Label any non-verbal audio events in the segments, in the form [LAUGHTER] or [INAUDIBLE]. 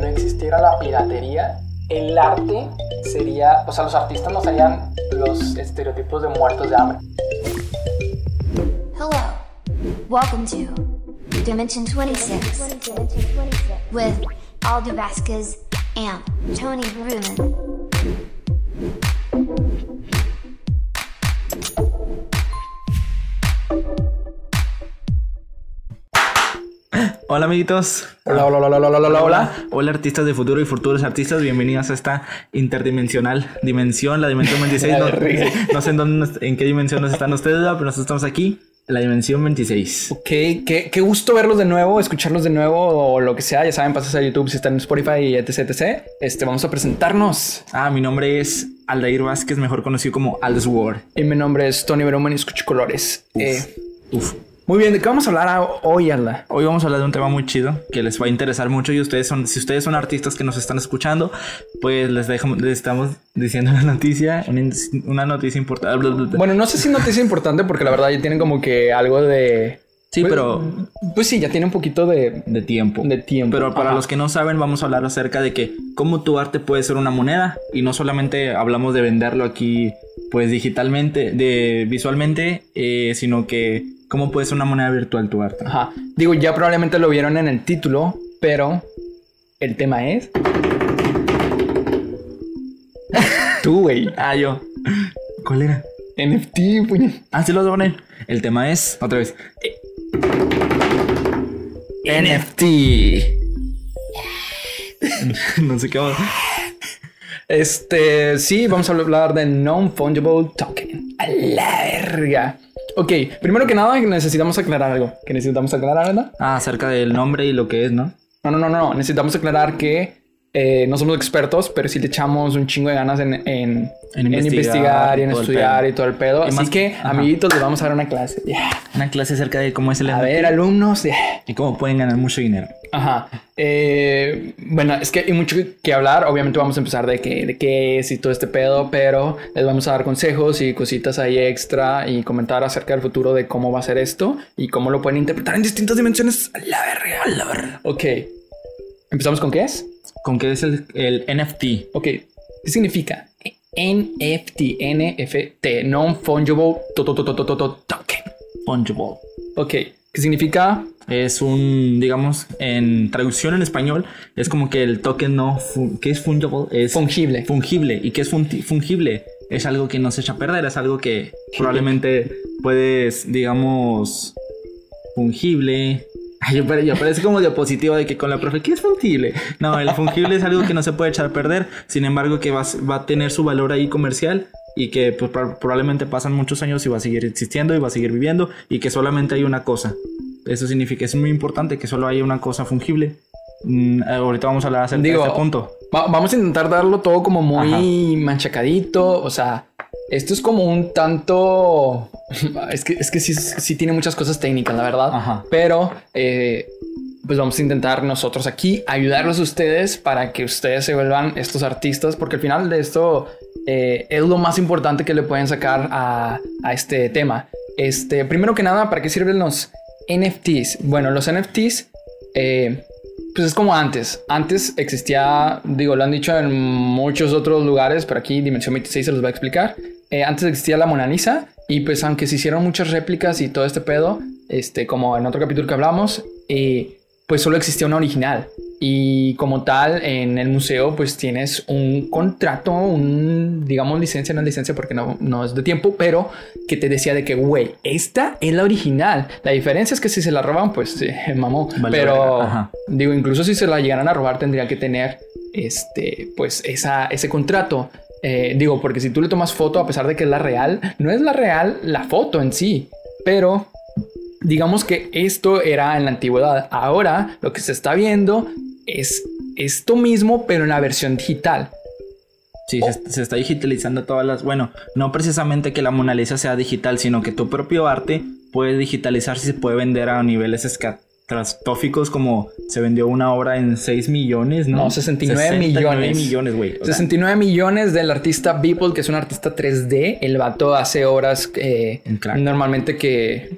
no existiera la piratería, el arte sería, o sea, los artistas no serían los estereotipos de muertos de hambre. Hello. Welcome to Dimension 26 with Aldo Vasquez and Tony Bruman. Hola amiguitos. Hola, hola, hola, hola, hola, hola, hola. Hola artistas de futuro y futuros artistas. Bienvenidos a esta interdimensional dimensión, la dimensión [LAUGHS] 26. No, no sé en, dónde, en qué dimensión nos están ustedes, pero nosotros estamos aquí, en la dimensión 26. Ok, qué, qué gusto verlos de nuevo, escucharlos de nuevo o lo que sea. Ya saben, pasas a YouTube si están en Spotify y etc, etc. Este, vamos a presentarnos. Ah, mi nombre es Aldair Vázquez, mejor conocido como Aldesword. Y mi nombre es Tony Berumen y escucho colores. Eh, Uf. Muy bien, ¿de qué vamos a hablar a- hoy, Alda? Hoy vamos a hablar de un tema muy chido que les va a interesar mucho y ustedes son, si ustedes son artistas que nos están escuchando, pues les, dejamos, les estamos diciendo una noticia, una, una noticia importante. Bueno, no sé si noticia importante porque la verdad ya tienen como que algo de... Sí, Pues- pero Pues sí, ya tiene un poquito de... de tiempo. De tiempo. Pero para Ajá. los que no saben, vamos a hablar acerca de que cómo tu arte puede ser una moneda y no solamente hablamos de venderlo aquí, pues digitalmente, de visualmente, eh, sino que cómo puede ser una moneda virtual tu arte. Ajá. Digo, ya probablemente lo vieron en el título, pero el tema es... [LAUGHS] Tú, güey. Ah, yo. ¿Cuál era? NFT, puñet. Ah, sí lo a poner. El tema es, otra vez, NFT. [LAUGHS] no sé qué vamos. Este, sí, vamos a hablar de Non-Fungible Token. A la verga. Ok, primero que nada necesitamos aclarar algo. Que necesitamos aclarar, ¿verdad? Ah, acerca del nombre y lo que es, ¿no? No, no, no, no. Necesitamos aclarar que eh, no somos expertos, pero sí le echamos un chingo de ganas en, en, En en investigar investigar y en estudiar y todo el pedo. Y Así más- que, ajá. amiguitos, les vamos a dar una clase. Yeah. Una clase acerca de cómo es el A ver, alumnos. yeah. y cómo pueden ganar mucho dinero. Ajá. Eh, bueno, es que hay mucho que hablar. Obviamente vamos a empezar de qué, de qué es y todo este pedo, pero les vamos a dar consejos y cositas ahí extra y comentar acerca del futuro de cómo va a ser esto y cómo lo pueden interpretar en distintas dimensiones. A la verga, a la verga. Ok. ¿Empezamos con qué es? ¿Con qué es el, el NFT? Ok. ¿Qué significa? NFT, NFT, Non-Fungible to- to- to- to- to- to- to- Token. Fungible. Ok. ¿Qué significa? Es un, digamos, en traducción en español, es como que el token no, ¿qué es fungible? Es Fungible. fungible. ¿Y qué es fungible? Es algo que no se echa a perder, es algo que probablemente puedes, digamos, fungible. Yo, yo parece como diapositiva de que con la profe, ¿qué es fungible? No, el fungible es algo que no se puede echar a perder, sin embargo que va, va a tener su valor ahí comercial y que pues, prob- probablemente pasan muchos años y va a seguir existiendo y va a seguir viviendo y que solamente hay una cosa. Eso significa, es muy importante que solo haya una cosa fungible. Mm, ahorita vamos a hablar acerca Digo, de este punto. Va- vamos a intentar darlo todo como muy manchacadito. O sea, esto es como un tanto. [LAUGHS] Es que, es que sí, sí tiene muchas cosas técnicas, la verdad. Ajá. Pero, eh, pues vamos a intentar nosotros aquí ayudarlos a ustedes para que ustedes se vuelvan estos artistas, porque al final de esto eh, es lo más importante que le pueden sacar a, a este tema. Este, primero que nada, ¿para qué sirven los NFTs? Bueno, los NFTs. eh, pues es como antes. Antes existía, digo, lo han dicho en muchos otros lugares, pero aquí Dimensión 26 se los va a explicar. Eh, antes existía la Mona Lisa y pues aunque se hicieron muchas réplicas y todo este pedo, este, como en otro capítulo que hablamos, eh, pues solo existía una original. Y como tal, en el museo, pues tienes un contrato, un, digamos, licencia, no es licencia porque no, no es de tiempo, pero que te decía de que, güey, esta es la original. La diferencia es que si se la roban, pues se mamó. Vale, pero, digo, incluso si se la llegaran a robar, tendría que tener, este, pues, esa, ese contrato. Eh, digo, porque si tú le tomas foto, a pesar de que es la real, no es la real la foto en sí, pero digamos que esto era en la antigüedad. Ahora lo que se está viendo es esto mismo, pero en la versión digital. Sí, se, se está digitalizando todas las. Bueno, no precisamente que la Mona Lisa sea digital, sino que tu propio arte puede digitalizarse y se puede vender a niveles catastróficos, como se vendió una obra en 6 millones, ¿no? No, 69 69 millones. millones, güey. O sea, 69 millones del artista Beeple, que es un artista 3D. El vato hace obras eh, normalmente que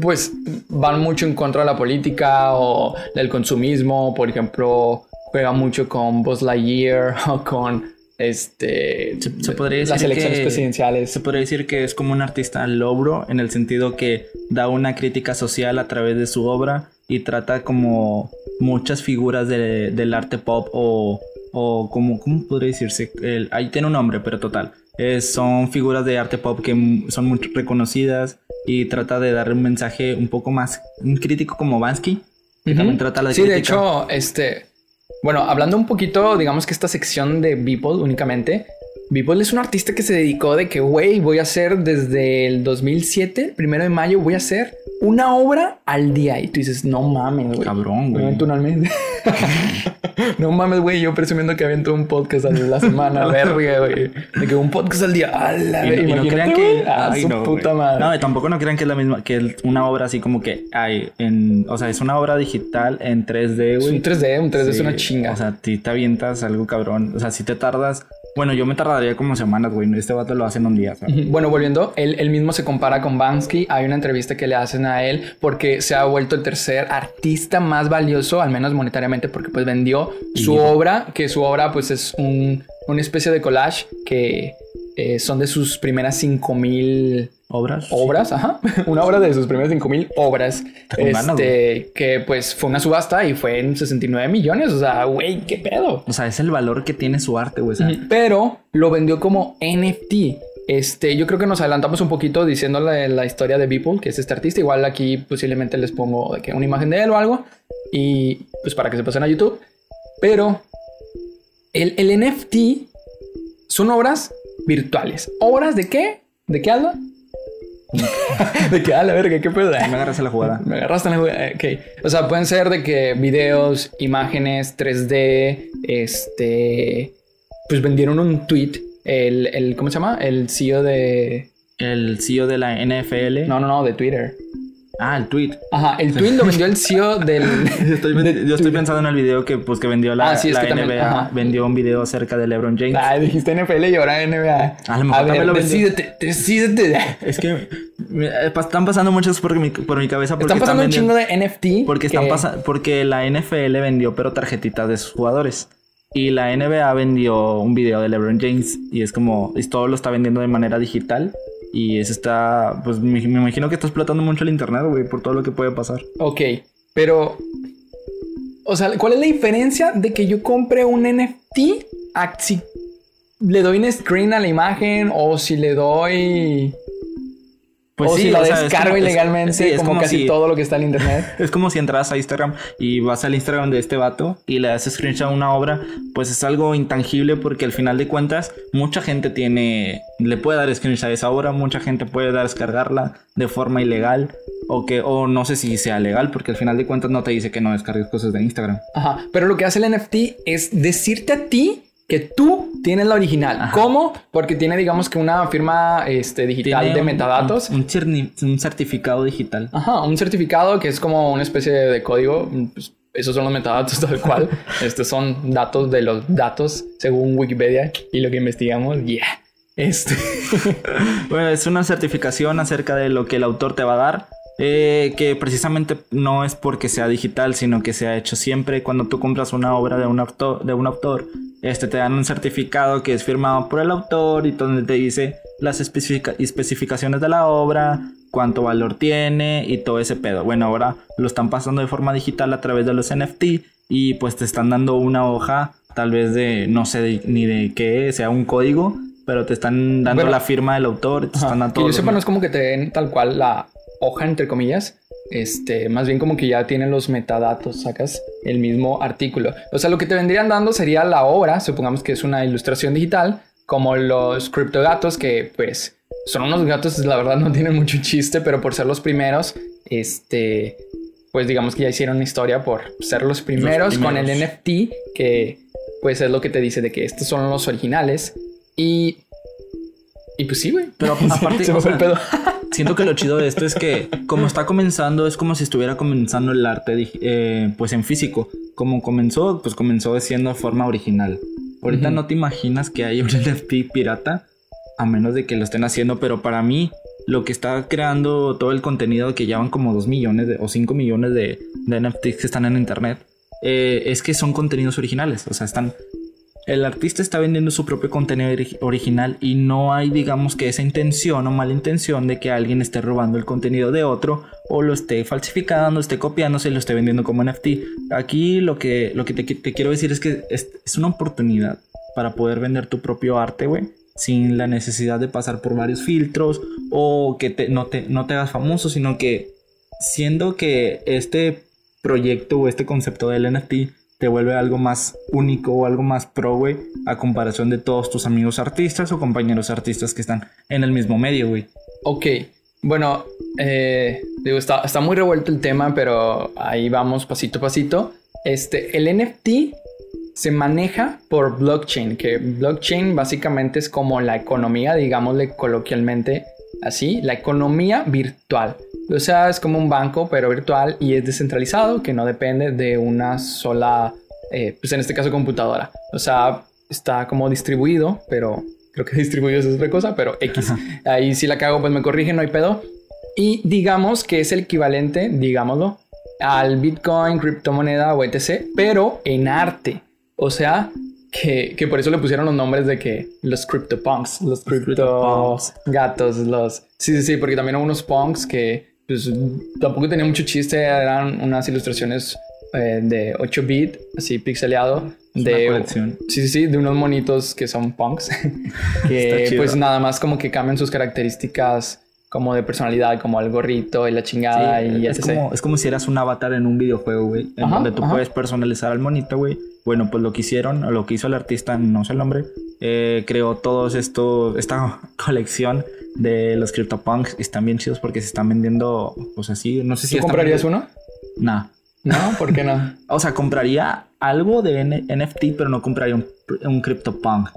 pues van mucho en contra de la política o del consumismo. Por ejemplo, pega mucho con Buzz Lightyear [LAUGHS] o con este Se, se podría decir las elecciones que- presidenciales. Se podría decir que es como un artista logro en el sentido que da una crítica social a través de su obra y trata como muchas figuras de- del arte pop o, o como, ¿cómo podría decirse? El- ahí tiene un nombre, pero total. Es- son figuras de arte pop que son muy reconocidas y trata de dar un mensaje un poco más un crítico como Bansky, que también trata la Sí, de hecho, este. Bueno, hablando un poquito, digamos que esta sección de Beeple únicamente. Beeple es un artista que se dedicó de que, güey, voy a hacer desde el 2007, primero de mayo, voy a hacer una obra al día. Y tú dices, no mames, güey. Cabrón, güey. avento una al mes. [LAUGHS] no mames, güey. Yo presumiendo que aviento un podcast [LAUGHS] a la semana, verga, güey. De que un podcast al día. A la Y, no imagínate, crean güey. que. A ay, su no, puta güey. madre. No, tampoco no crean que es la misma. Que es una obra así como que hay en. O sea, es una obra digital en 3D, es un güey. 3D, un 3D es una chinga. O sea, ti te avientas algo cabrón. O sea, si te tardas. Bueno, yo me tardaría como semanas, güey. Este vato lo hace en un día. Bueno, volviendo, él, él mismo se compara con Bansky. Hay una entrevista que le hacen a él porque se ha vuelto el tercer artista más valioso, al menos monetariamente, porque pues vendió su Y- obra, que su obra pues es un, una especie de collage que eh, son de sus primeras 5000 Obras. obras, ajá, [LAUGHS] una obra de sus primeras 5000 obras, Está con ganas, este, que pues fue una subasta y fue en 69 millones, o sea, güey, qué pedo. O sea, es el valor que tiene su arte, güey. Pero lo vendió como NFT. Este, yo creo que nos adelantamos un poquito diciéndole la historia de Beeple, que es este artista. Igual aquí posiblemente les pongo de que una imagen de él o algo. Y pues para que se pasen a YouTube. Pero el, el NFT son obras virtuales. ¿Obras de qué? ¿De qué habla? [LAUGHS] ¿De qué habla? Verga, qué pedo. me agarras a la jugada. [LAUGHS] Me agarraste la jugada. Ok. O sea, pueden ser de que videos, imágenes, 3D, este. Pues vendieron un tweet. El, el ¿cómo se llama? El CEO de. El CEO de la NFL. No, no, no, de Twitter. Ah, el tweet. Ajá, el tweet lo vendió el CEO del. [LAUGHS] Yo estoy, yo estoy pensando en el video que, pues, que vendió la, Ah, sí, la NBA. también-. Vendió un video acerca de LeBron James. Ah, dijiste NFL y ahora NBA. A lo mejor ver, también lo vendió. decídete, decídete. Es que me- eh, están pasando muchas por mi, por mi cabeza. Porque Están pasando un vendiendo- chingo de NFT. Porque, están que- porque la NFL vendió pero tarjetitas de sus jugadores. Y la NBA vendió un video de LeBron James. Y es como, es- todo lo está vendiendo de manera digital. Y eso está, pues me, imagino que está explotando mucho el internet, güey, por todo lo que puede pasar. Ok, pero. O sea, ¿cuál es la diferencia de que yo compre un NFT si le doy un screen a la imagen o si le doy. O si la Pues o sea, es descargo como- es- ilegalmente, sí, es como, casi si- todo lo que está en internet. [LAUGHS] Es como si entras a Instagram y vas al Instagram de este vato y le das screenshot a una obra, pues es algo intangible porque al final de cuentas mucha gente tiene, le puede dar screenshot a esa obra, mucha gente puede dar descargarla de forma ilegal o que, o no sé si sea legal porque al final de cuentas no te dice que no descargues cosas de Instagram. Ajá. Pero lo que hace el NFT es decirte a ti que tú tienes la original. Ajá. ¿Cómo? Porque tiene, digamos que una firma este, digital Tiene de un- metadatos. Un, un cerni- un certificado digital. Ajá, un certificado que es como una especie de código. pues, esos son los metadatos [LAUGHS] tal cual. Estos son datos de los datos según Wikipedia y lo que investigamos. Yeah. Este. [LAUGHS] Bueno, es una certificación acerca de lo que el autor te va a dar. eh, que precisamente no es porque sea digital, sino que se ha hecho siempre. Cuando tú compras una obra de un autor, de un autor este, te dan un certificado que es firmado por el autor y donde te dice las especifica- especificaciones de la obra, cuánto valor tiene y todo ese pedo. Bueno, ahora lo están pasando de forma digital a través de los NFT y pues te están dando una hoja, tal vez de, no sé de- ni de qué, sea un código, pero te están dando Bueno. la firma del autor, te están dando que todo yo lo sepa, no es como que te den tal cual la hoja, entre comillas. Este, más bien como que ya tienen los metadatos, sacas el mismo artículo. O sea, lo que te vendrían dando sería la obra, supongamos que es una ilustración digital, como los criptogatos, que pues son unos gatos, la verdad no tienen mucho chiste, pero por ser los primeros, este, pues digamos que ya hicieron historia por ser los primeros, con el. NFT, que pues es lo que te dice de que estos son los originales. Y, y pues sí, güey. Pero aparte, [LAUGHS] se me fue el pedo. Siento que lo chido de esto es que como está comenzando es como si estuviera comenzando el arte eh, pues en físico. Como comenzó, pues comenzó siendo de forma original. Ahorita no te imaginas que hay [LAUGHS] un NFT pirata a menos de que lo estén haciendo, pero para mí lo que está creando todo el contenido que ya van como 2 millones de, o 5 millones de, de NFTs que están en internet eh, es que son contenidos originales. O sea, están. El artista está vendiendo su propio contenido ori- original y no hay, digamos, que esa intención o mala intención de que alguien esté robando el contenido de otro o lo esté falsificando, esté copiándose lo esté vendiendo como NFT. Aquí lo que, lo que te, quiero decir es que es, es una oportunidad para poder vender tu propio arte, güey, sin la necesidad de pasar por varios filtros o que te- no, te, no te hagas famoso, sino que siendo que este proyecto o este concepto del NFT te vuelve algo más único o algo más pro, güey, a comparación de todos tus amigos artistas o compañeros artistas que están en el mismo medio, güey. Ok, bueno, eh, digo, está, está muy revuelto el tema, pero ahí vamos pasito a pasito. Este, el NFT se maneja por blockchain, que blockchain básicamente es como la economía, digámosle coloquialmente así, la economía virtual. O sea, es como un banco, pero virtual y es descentralizado, que no depende de una sola, eh, pues en este caso computadora. O sea, está como distribuido, pero creo que [LAUGHS] distribuido es otra cosa, pero X. Ahí si la cago, pues me corrigen, no hay pedo. Y digamos que es el equivalente, digámoslo, al Bitcoin, criptomoneda o etc., pero en arte. O sea, que, que por eso le pusieron los nombres de que los CryptoPunks, los Crypto gatos, los... Sí, sí, sí, porque también hubo unos punks que pues, tampoco tenía mucho chiste, eran unas ilustraciones eh, de 8 bit, así pixeleado. Es de, una colección. Sí, sí, sí, de unos monitos que son punks. [LAUGHS] Que pues nada más como que cambian sus características como de personalidad, como el gorrito y la chingada Sí, y es, etc. como, es como si eras un avatar en un videojuego, güey. En Ajá, donde tú ajá. puedes personalizar al monito, güey. Bueno, pues lo que hicieron, o lo que hizo el artista, no sé el nombre, eh, creó todos estos, esta [LAUGHS] colección de los CryptoPunks. Están bien chidos porque se están vendiendo, pues así, no sé si ¿Tú comprarías uno? Nah. No, ¿por qué no? [LAUGHS] O sea, compraría algo de N- NFT, pero no compraría un, un CryptoPunk.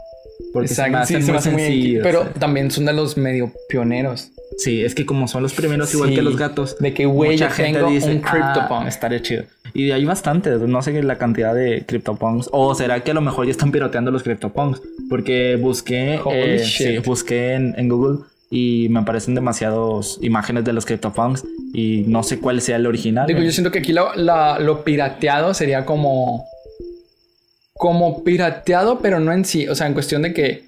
Porque se me Exacto, sí, hacen se me muy sencillos. Pero también son de los medio pioneros. Sí, es que como son los primeros, igual Sí, que los gatos. de que, güey, yo gente tengo dice, un CryptoPunk". "Ah, estaría chido. Y de ahí bastantes, no sé la cantidad de CryptoPunks. O será que a lo mejor ya están piroteando los CryptoPunks. Porque busqué, eh, sí, busqué en, en Google y me aparecen demasiadas imágenes de los CryptoPunks. Y no sé cuál sea el original. Digo, yo siento que aquí lo, la- lo pirateado sería como. Como pirateado, pero no en sí. O sea, en cuestión de que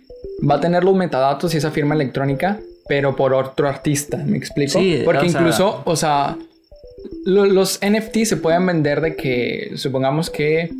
va a tener los metadatos y esa firma electrónica, pero por otro artista. ¿Me explico? Sí, Porque o sea- incluso, o sea, lo- los NFT se pueden vender de que, supongamos que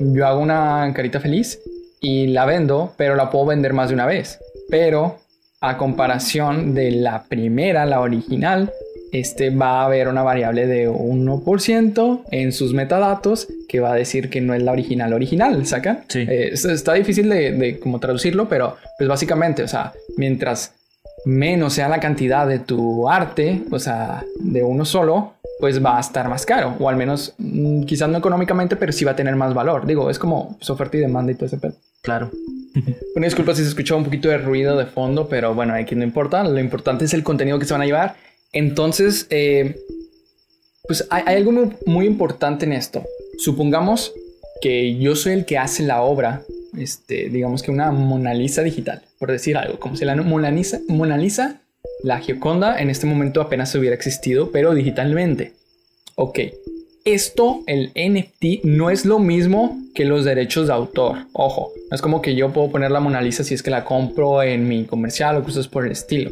yo hago una carita feliz y la vendo, pero la puedo vender más de una vez. Pero a comparación de la primera, la original, este va a haber una variable de 1% en sus metadatos que va a decir que no es la original original, ¿sacan? Sí. Eh, es- está difícil de, de como traducirlo, pero pues básicamente, o sea, mientras menos sea la cantidad de tu arte, o sea, de uno solo, pues va a estar más caro, o al menos mm, quizás no económicamente, pero sí va a tener más valor. Digo, es como pues, oferta y demanda y todo ese pedo. Claro. [LAUGHS] Una disculpa si se escuchó un poquito de ruido de fondo, pero bueno, aquí no importa. Lo importante es el contenido que se van a llevar. Entonces, eh, pues hay, algo muy, importante en esto. Supongamos que yo soy el que hace la obra, este, digamos que una Mona Lisa digital, por decir algo, como si la Mona Lisa, Mona Lisa, la Gioconda, en este momento apenas hubiera existido, pero digitalmente. Ok, esto, el NFT, no es lo mismo que los derechos de autor. Ojo, no es como que yo puedo poner la Mona Lisa si es que la compro en mi comercial o cosas por el estilo.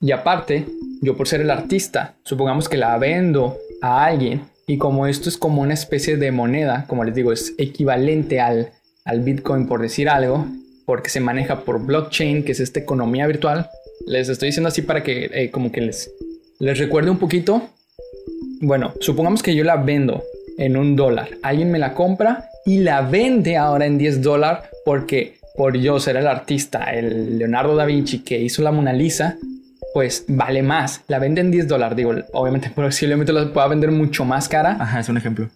Y aparte, yo por ser el artista, supongamos que la vendo a alguien y como esto es como una especie de moneda, como les digo, es equivalente al, al Bitcoin por decir algo, porque se maneja por blockchain, que es esta economía virtual. Les estoy diciendo así para que eh, como que les, les recuerde un poquito bueno, supongamos que yo la vendo en un dólar. Alguien me la compra y la vende ahora en 10 dólares porque por yo ser el artista, el Leonardo da Vinci que hizo la Mona Lisa, pues vale más. La vende en 10 dólares. Digo, obviamente [LAUGHS] posiblemente la pueda vender mucho más cara. Ajá, es un ejemplo.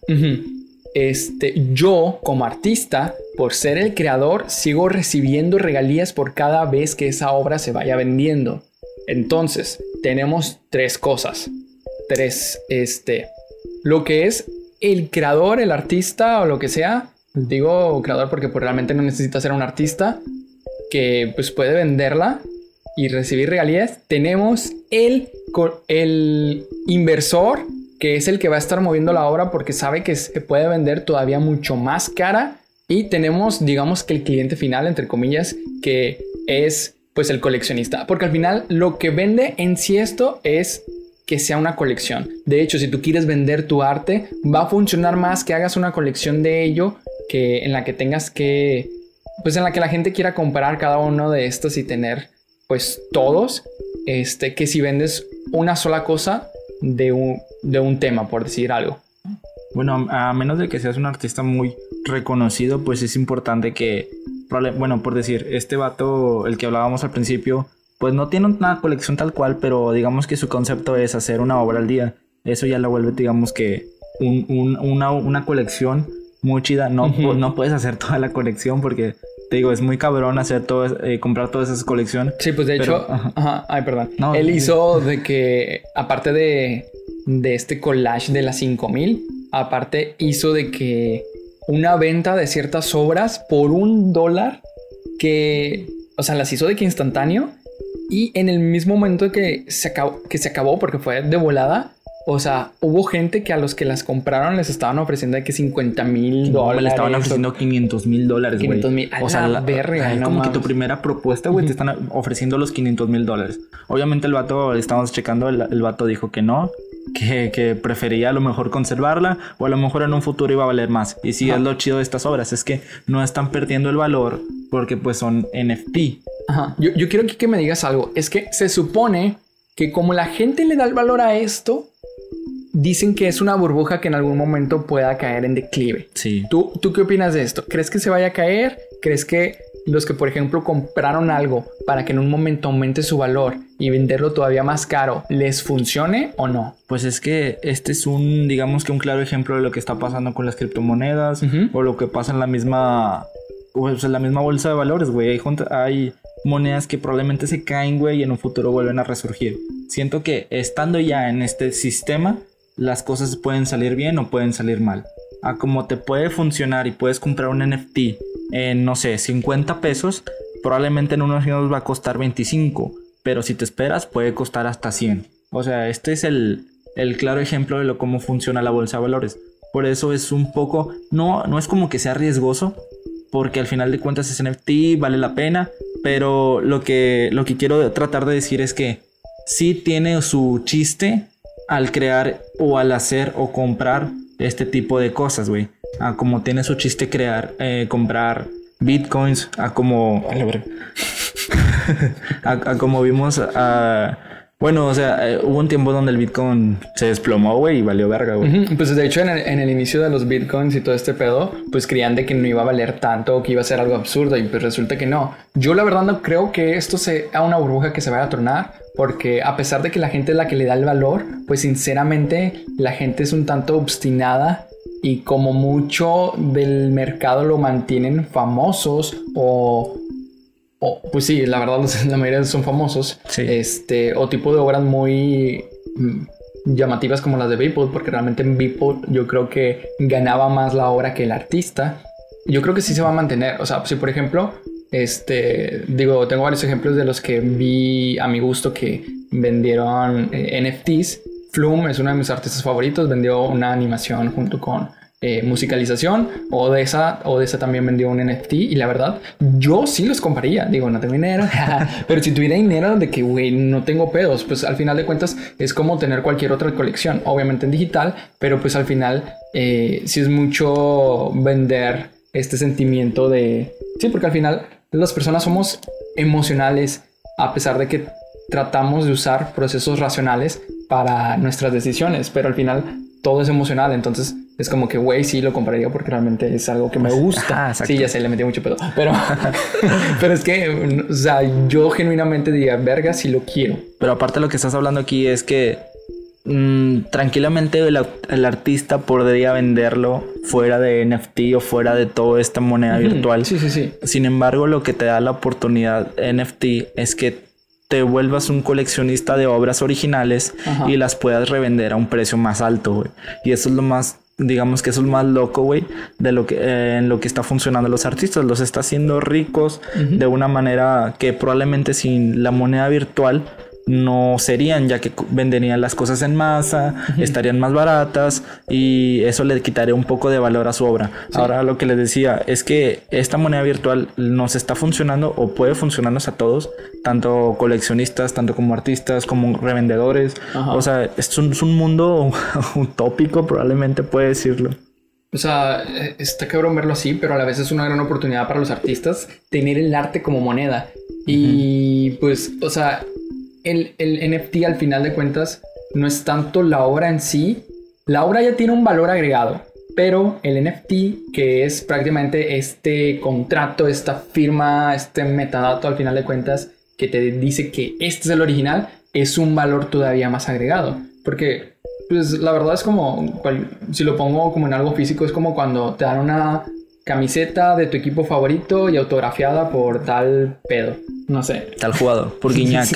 Este, yo como artista, por ser el creador, sigo recibiendo regalías por cada vez que esa obra se vaya vendiendo. Entonces, tenemos tres cosas. Tres, este, lo que es el creador, el artista o lo que sea. Digo creador porque pues, realmente no necesita ser un artista que pues puede venderla y recibir regalías. Tenemos el, el inversor que es el que va a estar moviendo la obra porque sabe que se puede vender todavía mucho más cara y tenemos, digamos que el cliente final, entre comillas, que es pues el coleccionista, porque al final lo que vende en sí esto es que sea una colección. De hecho, si tú quieres vender tu arte, va a funcionar más que hagas una colección de ello que en la que tengas que, pues en la que la gente quiera comprar cada uno de estos y tener, pues todos, este, que si vendes una sola cosa de un, de un tema, por decir algo. Bueno, a menos de que seas un artista muy reconocido, pues es importante que, bueno, por decir, este vato, el que hablábamos al principio, pues no tiene una colección tal cual, pero digamos que su concepto es hacer una obra al día. Eso ya lo vuelve, digamos que, una, colección muy chida. No, no puedes hacer toda la colección porque, te digo, es muy cabrón hacer todo, eh, comprar todas esas colecciones. Sí, pues de hecho, ajá. ay, perdón. Él hizo de que, aparte de, de este collage de las 5000, aparte hizo de que una venta de ciertas obras por un dólar que, o sea, las hizo de que instantáneo y en el mismo momento que se acabó, que se acabó porque fue de volada, o sea, hubo gente que a los que las compraron les estaban ofreciendo de que 50 mil dólares. Le estaban ofreciendo 500 mil dólares, güey. 500 mil. O sea, la, verga, es como que tu primera propuesta, güey, te están ofreciendo los 500 mil dólares. Obviamente el vato, estamos checando, el, el vato dijo que no, que, que, prefería a lo mejor conservarla o a lo mejor en un futuro iba a valer más. Y sí, es lo chido de estas obras, es que no están perdiendo el valor porque pues son NFT. Ajá. Yo, yo quiero que, que me digas algo. Es que se supone que como la gente le da el valor a esto, dicen que es una burbuja que en algún momento pueda caer en declive. Sí. ¿Tú, ¿Tú qué opinas de esto? ¿Crees que se vaya a caer? ¿Crees que los que, por ejemplo, compraron algo para que en un momento aumente su valor y venderlo todavía más caro, les funcione o no? Pues es que este es un, digamos que un claro ejemplo de lo que está pasando con las criptomonedas o lo que pasa en la misma, pues en la misma bolsa de valores, güey. Hay, hay monedas que probablemente se caen, güey, y en un futuro vuelven a resurgir. Siento que estando ya en este sistema, las cosas pueden salir bien o pueden salir mal. A como te puede funcionar y puedes comprar un NFT en, no sé, 50 pesos, probablemente en unos años va a costar 25, pero si te esperas puede costar hasta 100. O sea, este es el, el claro ejemplo de lo, cómo funciona la bolsa de valores. Por eso es un poco, no, no es como que sea riesgoso, porque al final de cuentas es NFT, vale la pena, pero lo que, lo que quiero tratar de decir es que sí tiene su chiste al crear o al hacer o comprar este tipo de cosas, güey. A como tiene su chiste crear, eh, comprar bitcoins, a como... a, [LAUGHS] como vimos a... Bueno, o sea, eh, hubo un tiempo donde el Bitcoin se desplomó, güey, y valió verga, güey. Pues de hecho, en el, inicio de los Bitcoins y todo este pedo, pues creían de que no iba a valer tanto o que iba a ser algo absurdo, y pues resulta que no. Yo la verdad no creo que esto sea una burbuja que se vaya a tornar, porque a pesar de que la gente es la que le da el valor, pues sinceramente la gente es un tanto obstinada y como mucho del mercado lo mantienen famosos o, pues sí, la verdad [LAUGHS] la mayoría son famosos, este, o tipo de obras muy mm, llamativas como las de Beeple, porque realmente en Beeple yo creo que ganaba más la obra que el artista. Yo creo que sí se va a mantener, o sea, si por ejemplo, este, digo, tengo varios ejemplos de los que vi a mi gusto que vendieron eh, NFTs Flume es uno de mis artistas favoritos, vendió una animación junto con eh, musicalización. O de esa, o de esa también vendió un NFT. Y la verdad, yo sí los compraría. Digo, no tengo dinero, [LAUGHS] pero si tuviera dinero de que, güey, no tengo pedos, pues al final de cuentas es como tener cualquier otra colección, obviamente en digital, pero pues al final eh, sí es mucho vender este sentimiento de. Sí, porque al final las personas somos emocionales, a pesar de que tratamos de usar procesos racionales para nuestras decisiones, pero al final todo es emocional, entonces es como que, güey, sí lo compraría porque realmente es algo que me pues, gusta. sí, ya sé, le metí mucho pedo, pero, [LAUGHS] [LAUGHS] pero es que, o sea, yo genuinamente diría, verga, sí lo quiero. Pero aparte lo que estás hablando aquí es que mm, tranquilamente el, artista podría venderlo fuera de NFT o fuera de toda esta moneda virtual. Sí, sí, sí. Sin embargo, lo que te da la oportunidad NFT es que te vuelvas un coleccionista de obras originales y las puedas revender a un precio más alto, güey. Y eso es lo más, digamos que eso es lo más loco, güey, de lo que, eh, en lo que está funcionando los artistas. Los está haciendo ricos de una manera que probablemente sin la moneda virtual no serían, ya que venderían las cosas en masa, estarían más baratas y eso le quitaría un poco de valor a su obra. Ahora lo que les decía es que esta moneda virtual nos está funcionando o puede funcionarnos a todos, tanto coleccionistas, tanto como artistas, como revendedores. O sea, es un, es un mundo [LAUGHS] utópico, probablemente puede decirlo. O sea, eh, está cabrón verlo así, pero a la vez es una gran oportunidad para los artistas tener el arte como moneda. Y pues, o sea, el, el NFT al final de cuentas no es tanto la obra en sí. La obra ya tiene un valor agregado, pero el NFT, que es prácticamente este contrato, esta firma, este metadato al final de cuentas, que te dice que este es el original, es un valor todavía más agregado. Porque pues la verdad es como, si lo pongo como en algo físico, es como cuando te dan una camiseta de tu equipo favorito y autografiada por tal pedo. No sé. Tal jugador, por [LAUGHS] Guiñac.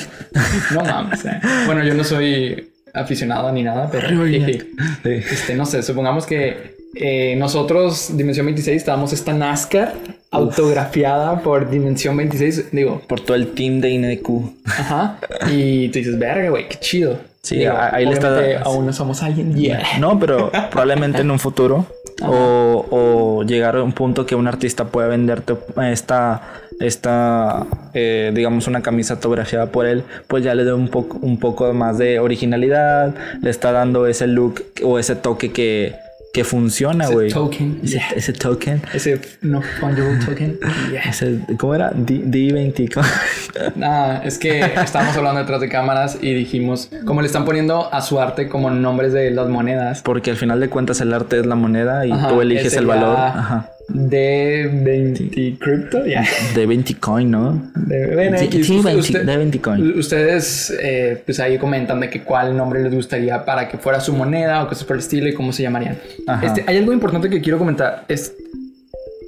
No mames. eh. Bueno, yo no soy aficionado ni nada, pero este, no sé, supongamos que eh, nosotros, Dimensión 26, estábamos esta NASCAR autografiada por Dimensión 26. Digo, Por todo el team de INQ. ajá. Y tú dices, verga, güey, qué chido. Sí, Digo, ahí le está- Aún no somos alguien. Yeah. No, pero probablemente en un futuro o, o llegar a un punto que un artista pueda venderte esta, esta eh, digamos, una camisa autografiada por él, pues ya le da un poco, un poco más de originalidad, le está dando ese look o ese toque que, que funciona, Ese güey. token, Ese, yeah. ese token. Ese no fungible token. Yeah. [LAUGHS] Ese, ¿Cómo era? D, D20. ¿cómo? [LAUGHS] Nada, es que estábamos hablando detrás de cámaras y dijimos, como le están poniendo a su arte como nombres de las monedas. Porque al final de cuentas el arte es la moneda y Ajá, tú eliges el valor Ajá. D20 Crypto, ya. de 20 coin, ¿no? De, bueno, Sí, X, sí, usted- 20, usted- de 20 coin. Ustedes, eh, pues ahí comentan de que cuál nombre les gustaría para que fuera su moneda o cosas por el estilo y cómo se llamarían. Este, hay algo importante que quiero comentar. Es,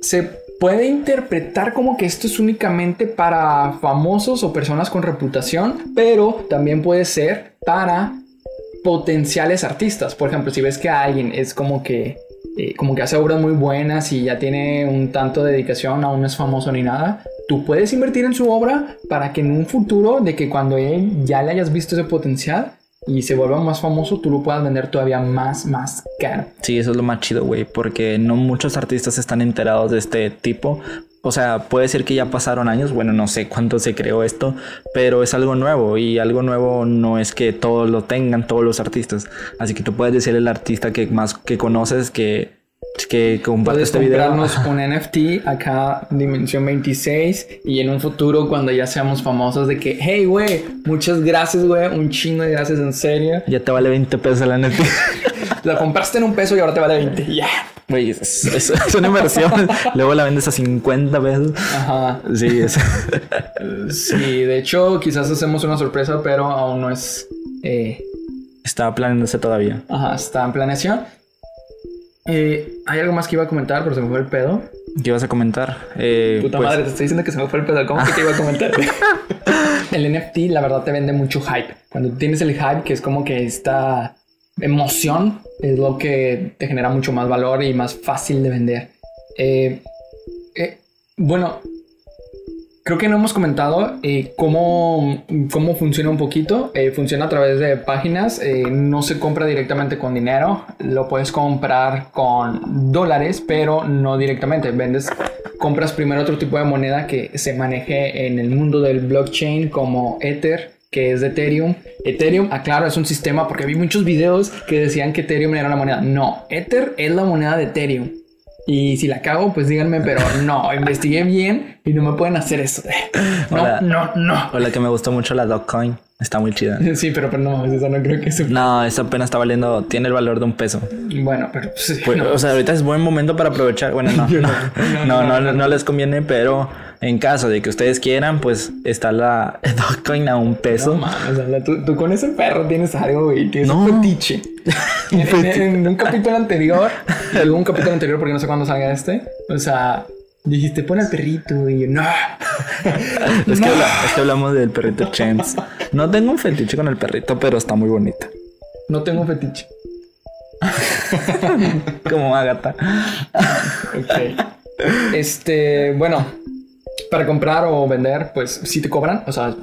se puede interpretar como que esto es únicamente para famosos o personas con reputación, pero también puede ser para potenciales artistas. Por ejemplo, si ves que alguien es como que eh, como que hace obras muy buenas y ya tiene un tanto de dedicación, aún no es famoso ni nada, tú puedes invertir en su obra para que en un futuro, de que cuando él ya le hayas visto ese potencial y se vuelva más famoso, tú lo puedas vender todavía más, más caro. Sí, eso es lo más chido, güey, porque no muchos artistas están enterados de este tipo. O sea, puede ser que ya pasaron años, bueno, no sé cuánto se creó esto, pero es algo nuevo y algo nuevo no es que todos lo tengan, todos los artistas. Así que tú puedes decir el artista que más que conoces que, que comparte Puedes este video. comprarnos [LAUGHS] un NFT acá, Dimensión 26, y en un futuro, cuando ya seamos famosos, de que, hey, güey, muchas gracias, güey, un chingo de gracias, en serio. Ya te vale 20 pesos la [LAUGHS] NFT. La compraste en un peso y ahora te vale 20. Ya. Güey, es, es- es una inversión. [LAUGHS] Luego la vendes a 50 pesos. Ajá. Sí, es. Sí, de hecho, quizás hacemos una sorpresa, pero aún no es. eh, Estaba planeándose todavía. ajá, está en planeación. Eh, Hay algo más que iba a comentar, pero se me fue el pedo. ¿Qué ibas a comentar? Eh, Puta pues, madre, te estoy diciendo que se me fue el pedo. ¿Cómo que te iba a comentar? [LAUGHS] el NFT, la verdad, te vende mucho hype. Cuando tienes el hype, que es como que esta emoción, es lo que te genera mucho más valor y más fácil de vender. Eh, eh, bueno, creo que no hemos comentado eh, cómo, cómo funciona un poquito. Funciona a través de páginas. no se compra directamente con dinero. Lo puedes comprar con dólares, pero no directamente. Vendes, compras primero otro tipo de moneda que se maneje en el mundo del blockchain como Ether que es de Ethereum. Ethereum, aclaro, es un sistema porque vi muchos videos que decían que Ethereum era la moneda. No, Ether es la moneda de Ethereum. Y si la cago, pues díganme, pero [LAUGHS] no, investigué bien y no me pueden hacer eso. No, Hola. no, no. o la que me gustó mucho, la Dogecoin. Está muy chida. [LAUGHS] Sí, pero, pero no, esa no creo que se... No, esa apenas está valiendo, tiene el valor de un peso. Bueno, pero pues, Pues, no. O sea, ahorita es buen momento para aprovechar. Bueno, [LAUGHS] no, no, no, no, no, no les conviene, pero en caso de que ustedes quieran, pues está la [LAUGHS] Dogecoin a un No peso. mames, o sea, tú, tú con ese perro tienes algo, güey. Tienes No. un fetiche. en, en- en un capítulo anterior, digo un capítulo anterior porque no sé cuándo salga este. O sea, dijiste, pon al perrito. Y yo, no. [LAUGHS] Es, que [LAUGHS] habla- es que hablamos del perrito Chance. No tengo un fetiche con el perrito, pero está muy bonita. No tengo fetiche. [LAUGHS] Como Agatha. Ok. Este, bueno, para comprar o vender, pues sí te cobran. O sea,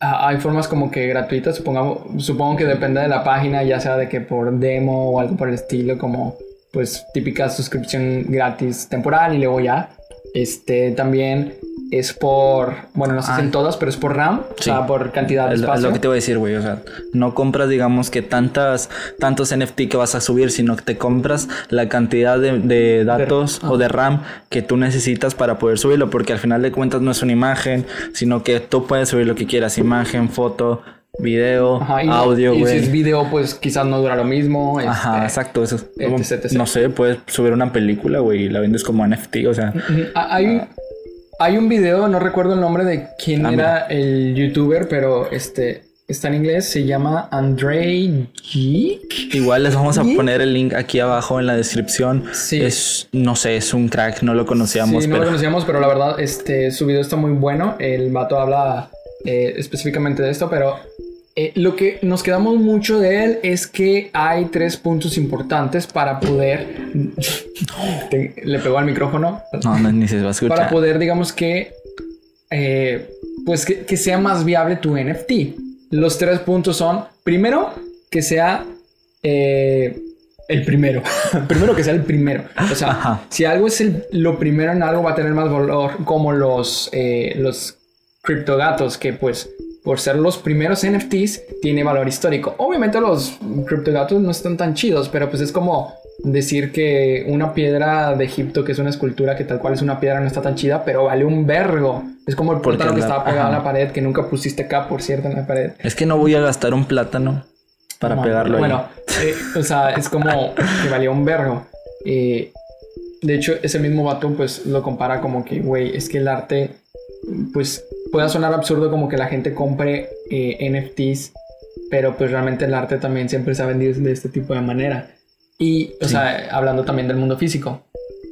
hay formas como que gratuitas, supongamos, supongo que depende de la página, ya sea de que por demo o algo por el estilo, como pues típica suscripción gratis temporal y luego ya. Este también es por, bueno, no sé si en todas, pero es por RAM, o sea, por cantidad de Es, lo- es espacio. lo que te voy a decir, güey. O sea, no compras, digamos, que tantas, tantos NFT que vas a subir, sino que te compras la cantidad de, de datos o de RAM que tú necesitas para poder subirlo. Porque al final de cuentas no es una imagen, sino que tú puedes subir lo que quieras: imagen, foto, video, Ajá, y, audio, y si es video, pues quizás no dura lo mismo. Ajá, este, exacto. Eso. etc, etc. No sé, puedes subir una película, güey, y la vendes como NFT. O sea, Ujú. Ah, Hay, hay un video, no recuerdo el nombre de quién Ah, era el youtuber, pero este está en inglés, se llama Andre G. Igual les vamos a poner el link aquí abajo en la descripción. Sí. Es, no sé, es un crack, no lo conocíamos, Sí, no pero lo conocíamos, pero la verdad, este, su video está muy bueno. El vato habla eh, específicamente de esto, pero eh, lo que nos quedamos mucho de él es que hay tres puntos importantes para poder... [LAUGHS] Te- le pegó al micrófono. no, no, ni se va a escuchar. para poder, digamos que, eh, pues que, que sea más viable tu NFT. Los tres puntos son, primero, que sea eh, el primero. [LAUGHS] primero que sea el primero. O sea, Ajá. si algo es el- lo primero en algo va a tener más valor, como los, los criptogatos, que pues por ser los primeros NFTs tiene valor histórico. Obviamente los criptogatos no están tan chidos, pero pues es como decir que una piedra de Egipto, que es una escultura que tal cual es una piedra, no está tan chida, pero vale un vergo. Es como el plátano que estaba pegado ajá. a la pared, que nunca pusiste acá, por cierto, en la pared. Es que no voy a gastar un plátano para No, pegarlo ahí. Bueno, eh, o sea, es como que valía un vergo. Eh, de hecho, ese mismo vato, pues lo compara como que, güey, es que el arte, pues puede sonar absurdo como que la gente compre eh, NFTs, pero pues realmente el arte también siempre se ha vendido de este tipo de manera. Y, o Sí. sea, hablando también del mundo físico.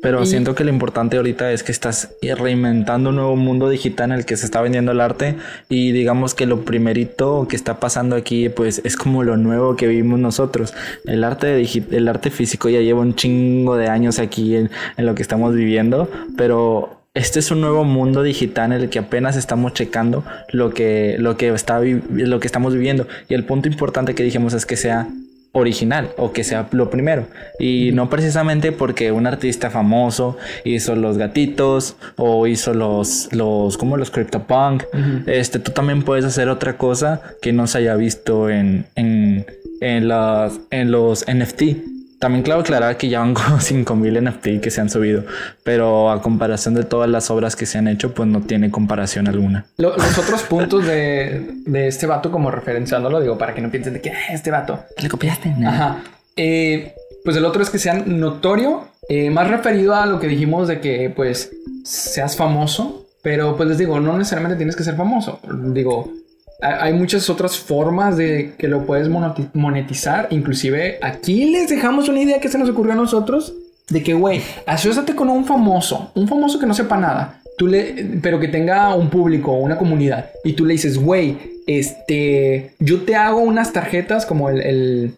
Pero y- siento que lo importante ahorita es que estás reinventando un nuevo mundo digital en el que se está vendiendo el arte y digamos que lo primerito que está pasando aquí pues es como lo nuevo que vivimos nosotros. El arte, digi- el arte físico ya lleva un chingo de años aquí en, en lo que estamos viviendo, pero este es un nuevo mundo digital en el que apenas estamos checando lo que, lo que, está, lo que estamos viviendo. Y el punto importante que dijimos es que sea original o que sea lo primero. Y no precisamente porque un artista famoso hizo los gatitos o hizo los los como los CryptoPunk. Este tú también puedes hacer otra cosa que no se haya visto en en en las en los NFT también claro aclarar que ya van [LAUGHS] como 5000 NFT que se han subido pero a comparación de todas las obras que se han hecho pues no tiene comparación alguna Lo- los otros puntos de, de este vato, como referenciándolo, digo, para que no piensen de que "Ah, este vato. le copiaste Ajá. Eh, pues el otro es que sean notorio, eh, más referido a lo que dijimos de que pues seas famoso, pero pues les digo, no necesariamente tienes que ser famoso. Digo, hay muchas otras formas de que lo puedes monetizar. Inclusive aquí les dejamos una idea que se nos ocurrió a nosotros de que, güey, asociate con un famoso, un famoso que no sepa nada. Tú le, pero que tenga un público, una comunidad, y tú le dices, güey, este, yo te hago unas tarjetas como el, el,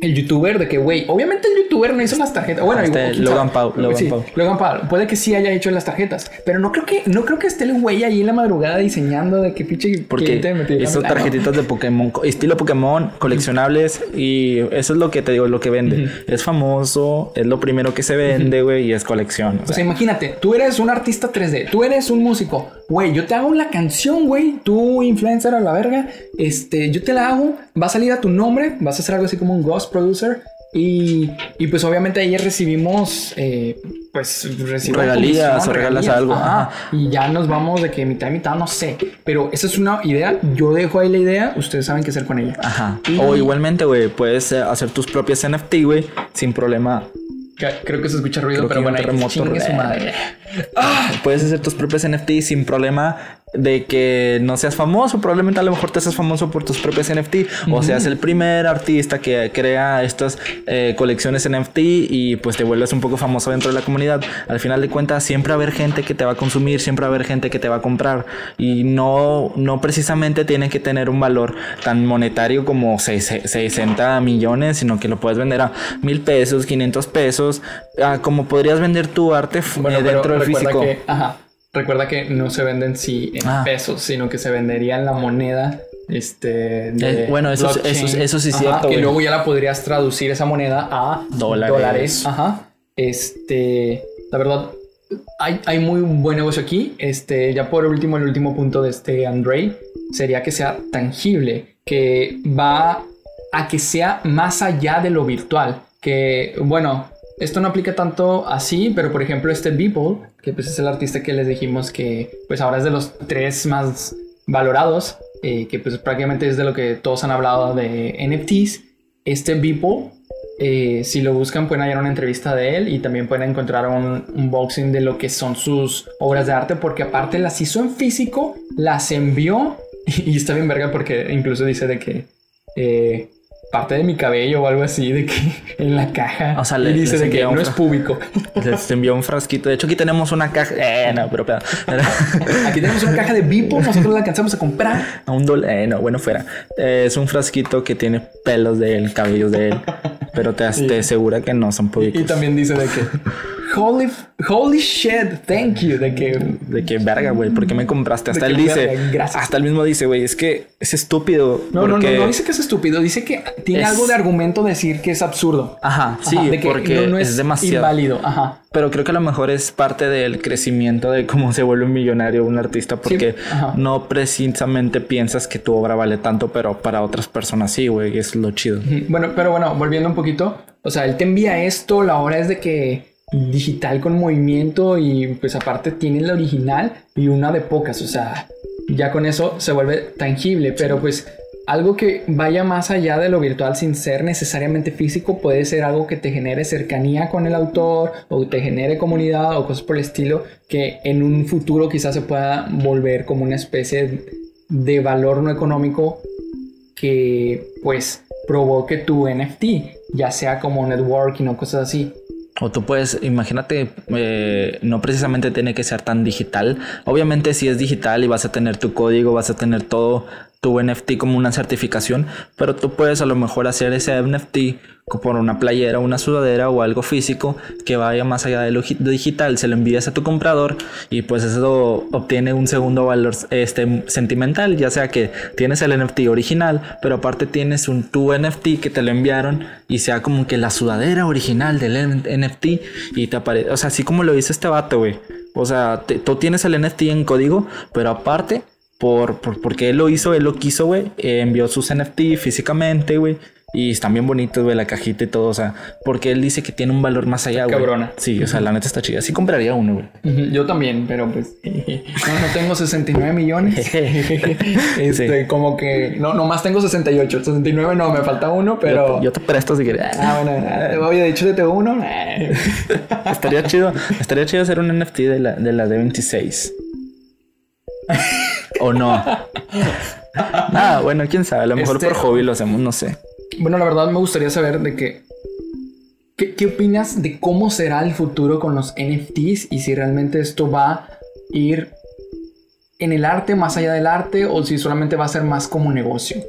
el youtuber de que, güey, obviamente el youtuber no hizo las tarjetas. Bueno, Este, igual, Logan. Paul, Logan Sí, Paul. Logan Paul. Puede que sí haya hecho las tarjetas, pero no creo que, no creo que esté el güey ahí en la madrugada diseñando de que pinche Porque hizo Ah, no. tarjetitas de Pokémon, estilo Pokémon, coleccionables, y eso es lo que te digo, lo que vende. Es famoso, es lo primero que se vende, güey, y es colección. o sea, imagínate, tú eres un artista 3D, tú eres un músico, güey, yo te hago la canción, güey, tú influencer a la verga, este, yo te la hago, va a salir a tu nombre, vas a hacer algo así como un ghost producer. Y, y pues obviamente ahí recibimos, eh, pues recibimos Regalías o regalas algo, ajá, y ya nos vamos de que mitad y mitad, no sé, pero esa es una idea, yo dejo ahí la idea, ustedes saben qué hacer con ella. Ajá. Y- O igualmente, güey, puedes eh, hacer tus propias NFT, güey, sin problema. Creo que se escucha ruido, Creo pero bueno, terremoto su re- madre. [LAUGHS] Puedes hacer tus propias NFT sin problema de que no seas famoso. Probablemente a lo mejor te seas famoso por tus propias NFT. O seas el primer artista que crea estas eh, colecciones NFT y pues te vuelves un poco famoso dentro de la comunidad. Al final de cuentas, siempre va a haber gente que te va a consumir, siempre va a haber gente que te va a comprar. Y no, no precisamente tiene que tener un valor tan monetario como seis- 60 millones, sino que lo puedes vender a mil pesos, 500 pesos, a como podrías vender tu arte Bueno, eh, dentro del físico. que, ajá, recuerda que no se venden sí en Ah. pesos, sino que se vendería en la moneda. Este, de Eh, bueno, eso es- eso es- eso sí es cierto, Que luego ya la podrías traducir esa moneda a Dólares. Ajá. Este, la verdad, hay, hay muy buen negocio aquí. Este, ya por último, el último punto de este Andrei sería que sea tangible, que va a que sea más allá de lo virtual. Que, bueno, esto no aplica tanto así, pero por ejemplo, este Beeple, que pues es el artista que les dijimos que pues ahora es de los tres más valorados, eh, que pues prácticamente es de lo que todos han hablado de NFTs. Este Beeple eh, si lo buscan pueden hallar una entrevista de él y también pueden encontrar un unboxing de lo que son sus obras de arte porque aparte las hizo en físico, las envió [LAUGHS] y está bien verga porque incluso dice de que eh, parte de mi cabello o algo así de que [LAUGHS] en la caja O sea, y le- dice de que un no es público. [LAUGHS] Les envió un frasquito. De hecho, aquí tenemos una caja. Eh, no, pero, pero- [LAUGHS] Aquí tenemos una caja de Bipo, nosotros la alcanzamos a comprar. a un dólar. Eh, no, bueno, fuera. Eh, es un frasquito que tiene pelos de él, cabellos de él. Pero te, te asegura que no son públicos. Y también dice de que holy, holy shit, thank you, de que De que verga, güey, ¿por qué me compraste? Hasta él dice, verga, hasta él mismo dice, güey, es que es estúpido. No, no, porque... no, no dice que es estúpido, dice que tiene Es- algo de argumento decir que es absurdo. Ajá, sí, Ajá, de que porque no, no es, demasiado. inválido. Ajá. Pero creo que a lo mejor es parte del crecimiento de cómo se vuelve un millonario un artista, porque ajá. no precisamente piensas que tu obra vale tanto, pero para otras personas sí, güey, es lo chido. Bueno, pero bueno, volviendo un poquito, o sea, él te envía esto, la hora es de que digital con movimiento y pues aparte tiene la original y una de pocas, o sea, ya con eso se vuelve tangible, pero pues algo que vaya más allá de lo virtual sin ser necesariamente físico puede ser algo que te genere cercanía con el autor o te genere comunidad o cosas por el estilo que en un futuro quizás se pueda volver como una especie de valor no económico que pues provoque tu NFT, ya sea como networking o cosas así. O tú puedes, imagínate, eh, no precisamente tiene que ser tan digital. Obviamente si es digital y vas a tener tu código, vas a tener todo tu NFT como una certificación, pero tú puedes a lo mejor hacer ese NFT por una playera, una sudadera o algo físico que vaya más allá de lo gi- digital, se lo envías a tu comprador y pues eso obtiene un segundo valor este, sentimental, ya sea que tienes el NFT original, pero aparte tienes un tu NFT que te lo enviaron y sea como que la sudadera original del NFT y te aparece, o sea, así como lo hizo este vato, güey. O sea, tú tienes el NFT en código, pero aparte por, por- porque él lo hizo, él lo quiso, güey. eh, envió sus NFT físicamente, güey. Y están bien bonitos, güey, la cajita y todo. O sea, porque él dice que tiene un valor más allá, güey. Cabrona. Sí, o sea, la neta está chida. Sí compraría uno, güey. Ujú, Yo también, pero pues [LAUGHS] no, no tengo 69 millones. [LAUGHS] este, Sí. como que no, nomás tengo 68, 69 no, me falta uno, pero Yo, yo te presto si quieres. ah, bueno, ah, oye, de hecho te tengo uno. [LAUGHS] estaría chido. Estaría chido hacer un NFT de la, de la D26. O no. Ah, bueno, quién sabe. A lo mejor Este- por hobby lo hacemos, no sé. Bueno, la verdad me gustaría saber de qué, qué, qué opinas de cómo será el futuro con los NFTs y si realmente esto va a ir en el arte, más allá del arte, o si solamente va a ser más como negocio.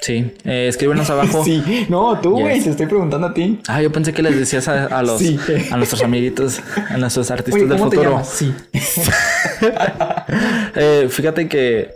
Sí, eh, escríbenos [LAUGHS] abajo. Sí, no, tú, güey, Yes. te estoy preguntando a ti. Ah, yo pensé que les decías a, a los Sí. a nuestros amiguitos, a nuestros artistas Oye, del ¿cómo te futuro. llamas? Sí. [LAUGHS] [LAUGHS] Eh, fíjate que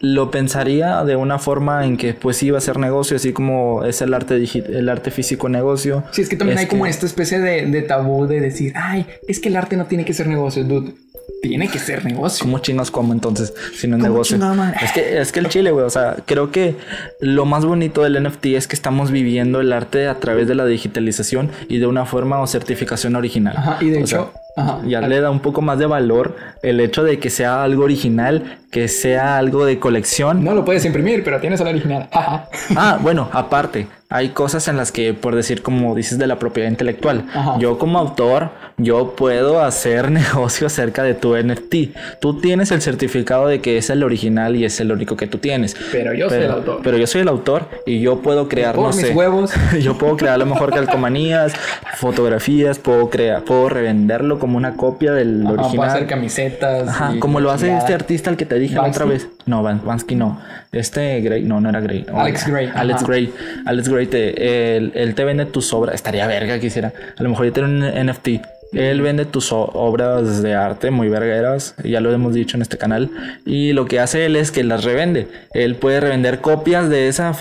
lo pensaría de una forma en que pues sí va a ser negocio, así como es el arte el arte físico negocio. Sí, es que también hay Este, como esta especie de, de tabú de decir, ay, es que el arte no tiene que ser negocio, dude. Tiene que ser negocio. ¿Cómo chinos como entonces? Si no es ¿Cómo negocio. Es que, es que el chile, güey. O sea, creo que lo más bonito del NFT es que estamos viviendo el arte a través de la digitalización y de una forma o certificación original. Ajá, y de O hecho, ajá. ya le da un poco más de valor el hecho de que sea algo original, que sea algo de colección. No lo puedes imprimir, pero tienes el original. [LAUGHS] Ajá. Ah, bueno, aparte, hay cosas en las que, por decir, como dices, de la propiedad intelectual. Ajá. Yo como autor, yo puedo hacer [LAUGHS] negocio acerca de tu NFT. Tú tienes el certificado de que es el original y es el único que tú tienes. Pero yo soy el autor. Pero yo soy el autor y yo puedo crear, no mis sé. huevos. [LAUGHS] yo puedo crear a lo mejor calcomanías, [LAUGHS] fotografías, puedo crear, puedo revenderlo como una copia del Ajá, puedo original. hacer camisetas. Ajá, y como lo hace este artista al que te dije la otra vez. No, Van- Bansky no. Este Gray, no, no era Gray. Alex Gray, Alex. Gray. Alex Gray, te, él, él te vende tus obras. Estaría verga quisiera. A lo mejor yo tengo un NFT Él vende tus obras de arte muy vergueras, ya lo hemos dicho en este canal. Y lo que hace él es que las revende. Él puede revender copias de esa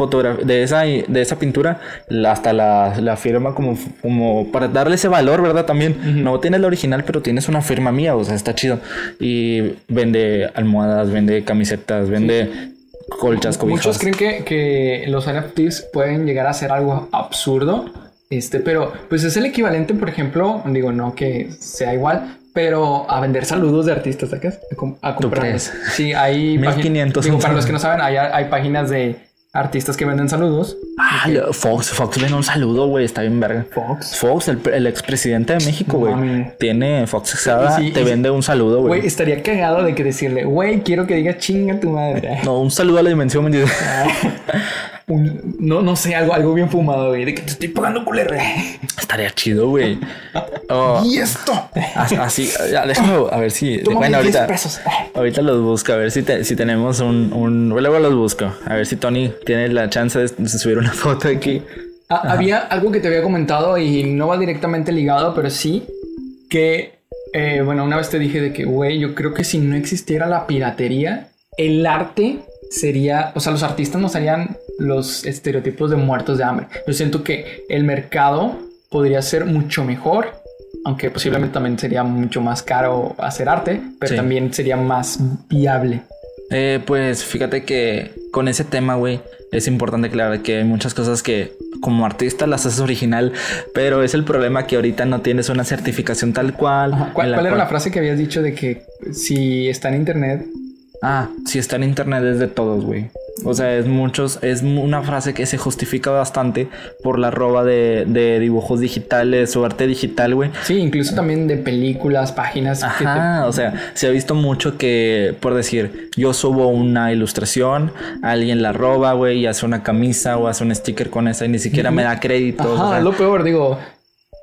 de esa, de esa pintura, hasta la, la firma como, como para darle ese valor, ¿verdad? También no tienes la original, pero tienes una firma mía, o sea, está chido. Y vende almohadas, vende camisetas, vende colchas, cobijas. Muchos creen que, que los NFTs pueden llegar a ser algo absurdo, este, pero pues es el equivalente, por ejemplo, digo, no que sea igual, pero a vender saludos de artistas, ¿sacas? A, com- a comprarlos. crees? Sí, hay [LAUGHS] 1500 Digo, para los que no saben, hay, hay páginas de artistas que venden saludos. Ay, Fox, Fox vende un saludo, güey, está bien verga. Fox. Fox, el, el expresidente de México, güey. tiene Fox Exada, Y sí, te vende un saludo, güey. Güey, estaría cagado de que decirle, güey, quiero que diga chinga tu madre. No, un saludo a la dimensión 22. [LAUGHS] [LAUGHS] Un- no, no sé, algo, algo bien fumado, güey, de que te estoy pagando culero. Estaría chido, güey. Oh, Y esto. as- así, ya, déjame a ver si. Toma bueno, 10 ahorita. pesos. Ahorita los busco, a ver si, te- si tenemos un, un. Luego los busco. A ver si Tony tiene la chance de, subir una foto aquí. Ah, había algo que te había comentado y no va directamente ligado, pero sí que, eh, bueno, una vez te dije de que, güey, yo creo que si no existiera la piratería, el arte sería, o sea, los artistas no serían los estereotipos de muertos de hambre. Yo siento que el mercado podría ser mucho mejor, aunque posiblemente también sería mucho más caro hacer arte, pero Sí. también sería más viable. Eh, pues fíjate que con ese tema, güey, es importante aclarar que hay muchas cosas que como artista las haces original, pero es el problema que ahorita no tienes una certificación tal cual. Ajá. ¿Cuál, en cuál era cual- la frase que habías dicho de que si está en internet Ah, si está en internet es de todos, güey. O sea, es muchos, es una frase que se justifica bastante por la roba de, de dibujos digitales o arte digital, güey. Sí, incluso también de películas, páginas. que te- Ajá, o sea, se ha visto mucho que, por decir, yo subo una ilustración, alguien la roba, güey, y hace una camisa o hace un sticker con esa y ni siquiera me da créditos. Ajá, o sea, es lo peor, digo.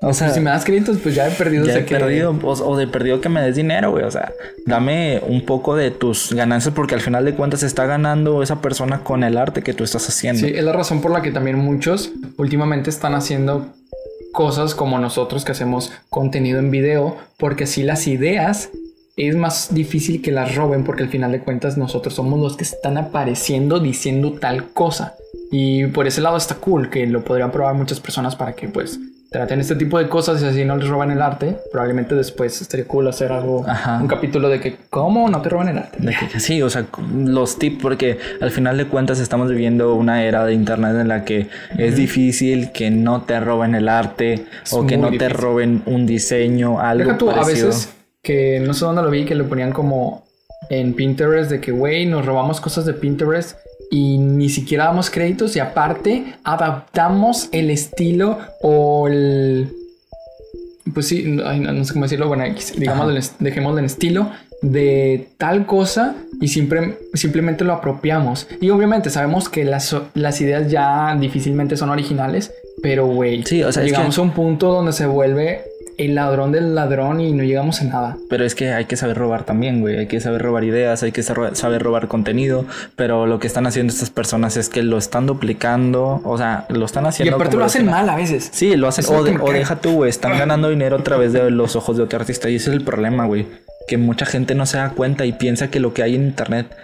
O sea, si me das créditos, pues ya he perdido. ya he que- perdido, o, o de perdido que me des dinero, güey. O sea, dame un poco de tus ganancias porque al final de cuentas está ganando esa persona con el arte que tú estás haciendo. Sí, es la razón por la que también muchos últimamente están haciendo cosas como nosotros que hacemos contenido en video, porque así las ideas es más difícil que las roben, porque al final de cuentas nosotros somos los que están apareciendo diciendo tal cosa. Y por ese lado está cool, que lo podrían probar muchas personas para que pues traten este tipo de cosas y así no les roban el arte. Probablemente después estaría cool hacer algo, Ajá. un capítulo de que, ¿cómo no te roban el arte? Que- sí, o sea, los tips, porque al final de cuentas estamos viviendo una era de internet en la que es difícil que no te roben el arte o que no te roben un diseño, algo Deja tú, a parecido. veces que no sé dónde lo vi, que lo ponían como en Pinterest de que, güey, nos robamos cosas de Pinterest y ni siquiera damos créditos y aparte adaptamos el estilo o el... Pues sí, no, no- sé cómo decirlo, bueno, digamos, dejémoslo en estilo de tal cosa y siempre, simplemente lo apropiamos. Y obviamente sabemos que las, las ideas ya difícilmente son originales, pero güey, Sí, o sea, llegamos que- a un punto donde se vuelve el ladrón del ladrón y no llegamos a nada. Pero es que hay que saber robar también, güey. Hay que saber robar ideas, hay que sa- saber robar contenido. Pero lo que están haciendo estas personas es que lo están duplicando. O sea, lo están Y haciendo. aparte como lo hacen mal a veces. Sí, lo hacen. O, de- o deja tú, güey. Están ganando dinero a través de los ojos de otro artista. Y ese es el problema, güey. Que mucha gente no se da cuenta y piensa que lo que hay en internet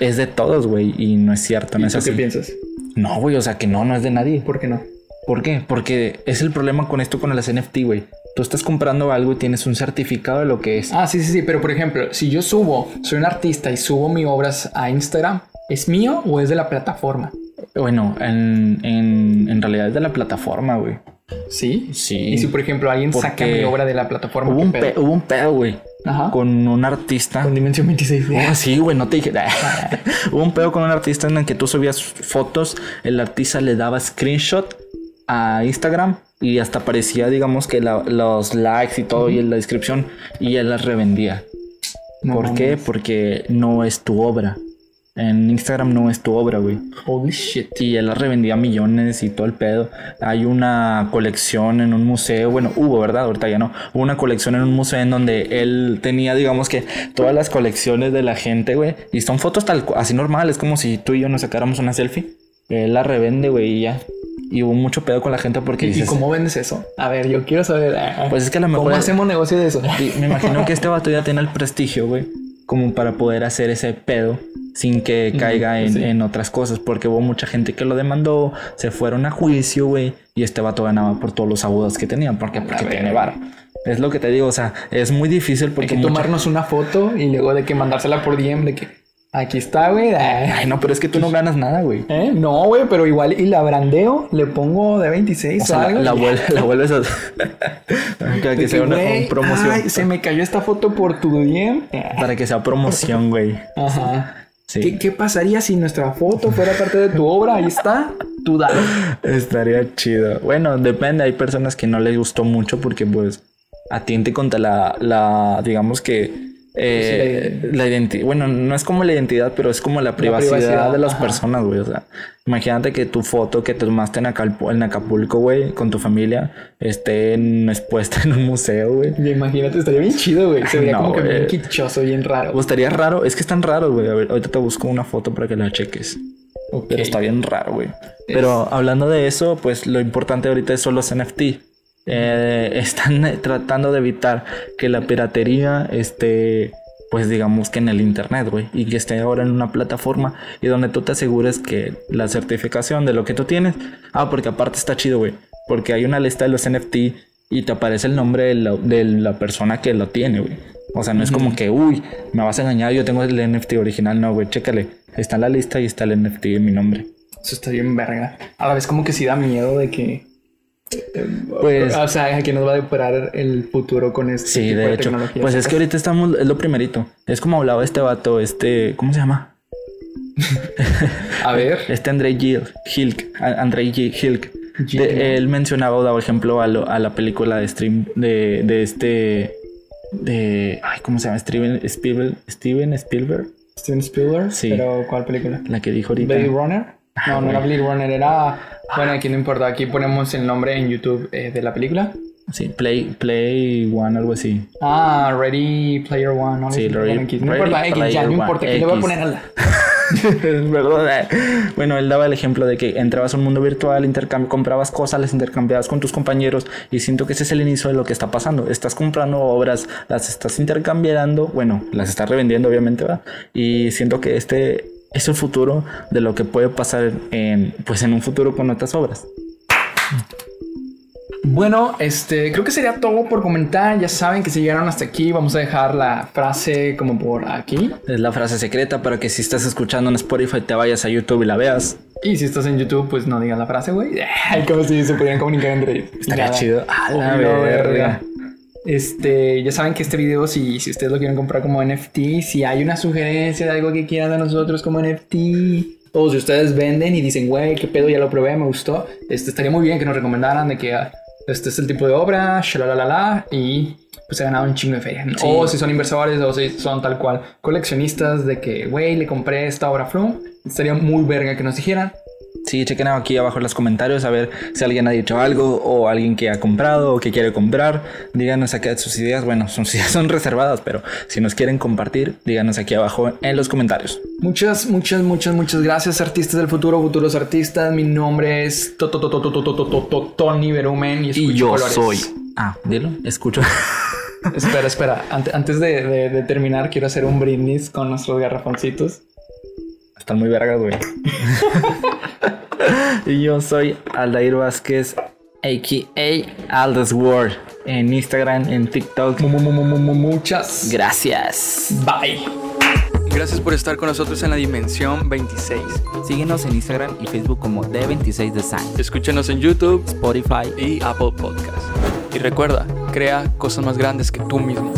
es de todos, güey. Y no es cierto, no ¿Y es así. qué piensas? No, güey. O sea, que no, no es de nadie. ¿Por qué no? ¿Por qué? Porque es el problema con esto con las NFT, güey. Tú estás comprando algo y tienes un certificado de lo que es. Ah, sí, sí, sí, pero por ejemplo, si yo subo, soy un artista y subo mis obras a Instagram, ¿es mío o es de la plataforma? Bueno, en, en, en realidad es de la plataforma, güey. ¿Sí? Sí. Y si por ejemplo alguien saca Porque mi obra de la plataforma, Hubo ¿qué un, pedo? pe- hubo un pedo, güey. Ajá. Con un artista. Con Dimensión 26. Oh, sí, güey, no te dije. [LAUGHS] Hubo un pedo con un artista en el que tú subías fotos, el artista le daba screenshot a Instagram y hasta aparecía, digamos, que la- los likes y todo y en la descripción y él las revendía. No ¿Por qué? Porque no es tu obra. En Instagram no es tu obra, güey. Holy shit. Y él las revendía millones y todo el pedo. Hay una colección en un museo, bueno, hubo, ¿verdad? Ahorita ya no. Hubo una colección en un museo en donde él tenía, digamos que, todas las colecciones de la gente, güey. Y son fotos tal así normales, como si tú y yo nos sacáramos una selfie. Él la revende, güey, y ya. Y hubo mucho pedo con la gente porque ¿Y, cómo vendes eso? A ver, yo quiero saber. ah, Pues es que a lo mejor- ¿Cómo hacemos negocio de eso? Y me imagino que este vato ya tiene el prestigio, güey, como para poder hacer ese pedo sin que caiga en, sí. en otras cosas, porque hubo mucha gente que lo demandó, se fueron a juicio, güey, y este vato ganaba por todos los abusos que tenían, porque, porque tiene varo. Es lo que te digo, o sea, es muy difícil Hay porque que mucha- tomarnos una foto y luego de que mandársela por DM de que aquí está, güey. Ay, no, pero es que tú no ganas nada, güey. ¿Eh? No, güey, pero igual y la brandeo, le pongo de 26 O sea, algo. la, la la vuelves a... [LAUGHS] para que sea una, promoción. ay, se me cayó esta foto por tu DM. Para que sea promoción, güey. Ajá. Sí. ¿Qué, qué pasaría si nuestra foto fuera parte de tu obra? Ahí está. Tú dale. Estaría chido. Bueno, depende. Hay personas que no les gustó mucho porque, pues, atiende contra la, la digamos que, eh, la identidad. Bueno, no es como la identidad, pero es como la privacidad, privacidad, de las ajá. personas, güey. O sea, imagínate que tu foto que te tomaste en, Acalpo- en Acapulco, güey, con tu familia, esté en- expuesta en un museo, güey. Imagínate, estaría bien chido, güey. Se vería No, como que bien quichoso, bien raro. O estaría raro. Es que están raros, güey. A ver, ahorita te busco una foto para que la cheques. Pero está bien raro, güey. Pero hablando de eso, pues lo importante ahorita son los NFT. Eh, [LAUGHS] están tratando de evitar que la piratería esté, pues digamos que en el internet, güey. Y que esté ahora en una plataforma y donde tú te asegures que la certificación de lo que tú tienes. Ah, porque aparte está chido, güey. Porque hay una lista de los NFT y te aparece el nombre de la, de la persona que lo tiene, güey. O sea, no es como que, uy, me vas a engañar, yo tengo el NFT original. No, güey, chécale. Está en la lista y está el NFT en mi nombre. Eso está bien verga. A la vez como que sí da miedo de que... Pues- O sea, que nos va a deparar el futuro con este Sí, tipo de hecho. tecnología. Pues es que ahorita estamos, es lo primerito. Es como hablaba este vato, este, ¿cómo se llama? [LAUGHS] A ver. Este Andrei Gil- Hilk, a- Andrei G- Hilk. Él mencionaba o daba ejemplo a, lo- a la película de stream de, de este de ay, ¿cómo se llama? Steven Spielberg, Steven Spielberg, Steven Spielberg. Sí. Pero ¿cuál película? la que dijo ahorita. Blade Runner. No, no era. Blade Runner, era... Bueno, aquí no importa. Aquí ponemos el nombre en YouTube eh, de la película. Sí, Play Play One algo así. Ah, Ready Player One. Sí, no, Ready- X. no Ready importa, X, ya, no importa. Aquí le voy a poner a la... [LAUGHS] Verdad. Bueno, él daba el ejemplo de que entrabas a un mundo virtual, comprabas cosas, las intercambiabas con tus compañeros y siento que ese es el inicio de lo que está pasando. Estás comprando obras, las estás intercambiando, bueno, las estás revendiendo obviamente, ¿va? Y siento que este es el futuro de lo que puede pasar en, pues en un futuro con otras obras. Bueno, este, creo que sería todo por comentar. Ya saben que si llegaron hasta aquí, vamos a dejar la frase como por aquí. Es la frase secreta para que si estás escuchando en Spotify te vayas a YouTube y la veas. Y si estás en YouTube, pues no digas la frase, güey. [LAUGHS] Como si se pudieran comunicar entre ellos. Estaría Nada. chido. A la verga. Este, ya saben que este video, si, si ustedes lo quieren comprar como NFT, si hay una sugerencia de algo que quieran de nosotros como NFT, o si ustedes venden y dicen, güey, qué pedo, ya lo probé, me gustó, este, estaría muy bien que nos recomendaran de que ah, este es el tipo de obra, shalalalala, y pues se ha ganado un chingo de feria. Sí. O si son inversores, o si son tal cual coleccionistas de que, güey, le compré esta obra Flum, estaría muy verga que nos dijeran. Sí, chequen aquí abajo en los comentarios a ver si alguien ha dicho algo o alguien que ha comprado o que quiere comprar. Díganos acá sus ideas. Bueno, [LAUGHS] sus ideas son reservadas, pero si nos quieren compartir, díganos aquí abajo en los comentarios. Muchas, muchas, muchas, muchas gracias, artistas del futuro, futuros artistas. Mi nombre es Tony Berumen y, yo soy. Ah, dilo, escucho. espera, espera. Antes de, de terminar, quiero hacer un brindis con nuestros garrafoncitos. Están muy vergas, güey. [LAUGHS] y yo soy Aldair Vázquez, a.k.a. Aldous World. En Instagram, en TikTok. Mu- mu- mu- mu- mu- Muchas Gracias. Bye. Gracias por estar con nosotros en la dimensión 26. Síguenos en Instagram y Facebook como D26 Design, Escúchenos en YouTube Spotify y Apple Podcast. Y recuerda, crea cosas más grandes que tú mismo.